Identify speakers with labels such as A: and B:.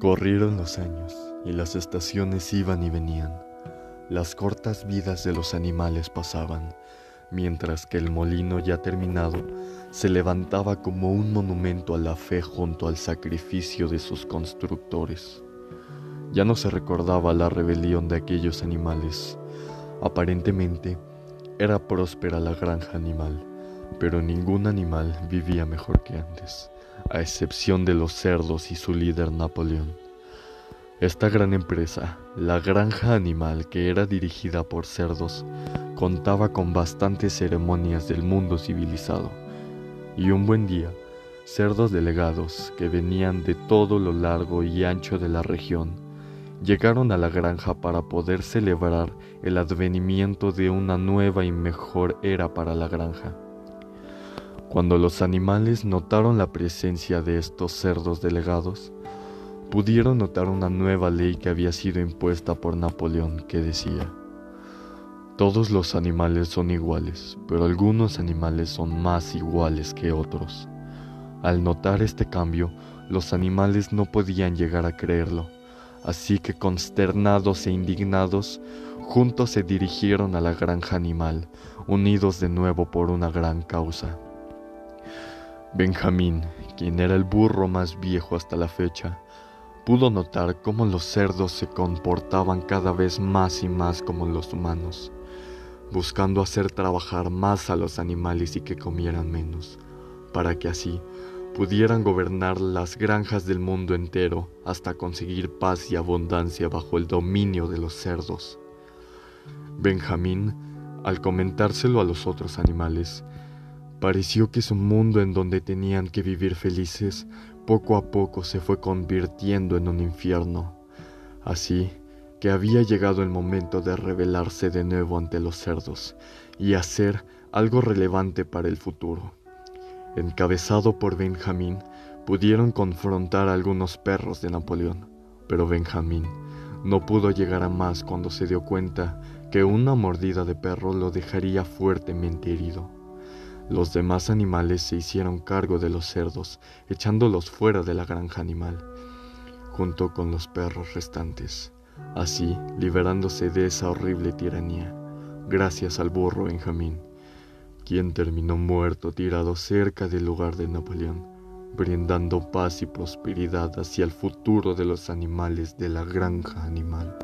A: Corrieron los años y las estaciones iban y venían. Las cortas vidas de los animales pasaban, mientras que el molino ya terminado se levantaba como un monumento a la fe junto al sacrificio de sus constructores. Ya no se recordaba la rebelión de aquellos animales. Aparentemente era próspera la granja animal, pero ningún animal vivía mejor que antes a excepción de los cerdos y su líder Napoleón. Esta gran empresa, la granja animal que era dirigida por cerdos, contaba con bastantes ceremonias del mundo civilizado. Y un buen día, cerdos delegados que venían de todo lo largo y ancho de la región, llegaron a la granja para poder celebrar el advenimiento de una nueva y mejor era para la granja. Cuando los animales notaron la presencia de estos cerdos delegados, pudieron notar una nueva ley que había sido impuesta por Napoleón que decía, todos los animales son iguales, pero algunos animales son más iguales que otros. Al notar este cambio, los animales no podían llegar a creerlo, así que consternados e indignados, juntos se dirigieron a la granja animal, unidos de nuevo por una gran causa. Benjamín, quien era el burro más viejo hasta la fecha, pudo notar cómo los cerdos se comportaban cada vez más y más como los humanos, buscando hacer trabajar más a los animales y que comieran menos, para que así pudieran gobernar las granjas del mundo entero hasta conseguir paz y abundancia bajo el dominio de los cerdos. Benjamín, al comentárselo a los otros animales, Pareció que su mundo en donde tenían que vivir felices poco a poco se fue convirtiendo en un infierno. Así que había llegado el momento de rebelarse de nuevo ante los cerdos y hacer algo relevante para el futuro. Encabezado por Benjamín, pudieron confrontar a algunos perros de Napoleón, pero Benjamín no pudo llegar a más cuando se dio cuenta que una mordida de perro lo dejaría fuertemente herido. Los demás animales se hicieron cargo de los cerdos, echándolos fuera de la granja animal, junto con los perros restantes, así liberándose de esa horrible tiranía, gracias al burro Benjamín, quien terminó muerto tirado cerca del lugar de Napoleón, brindando paz y prosperidad hacia el futuro de los animales de la granja animal.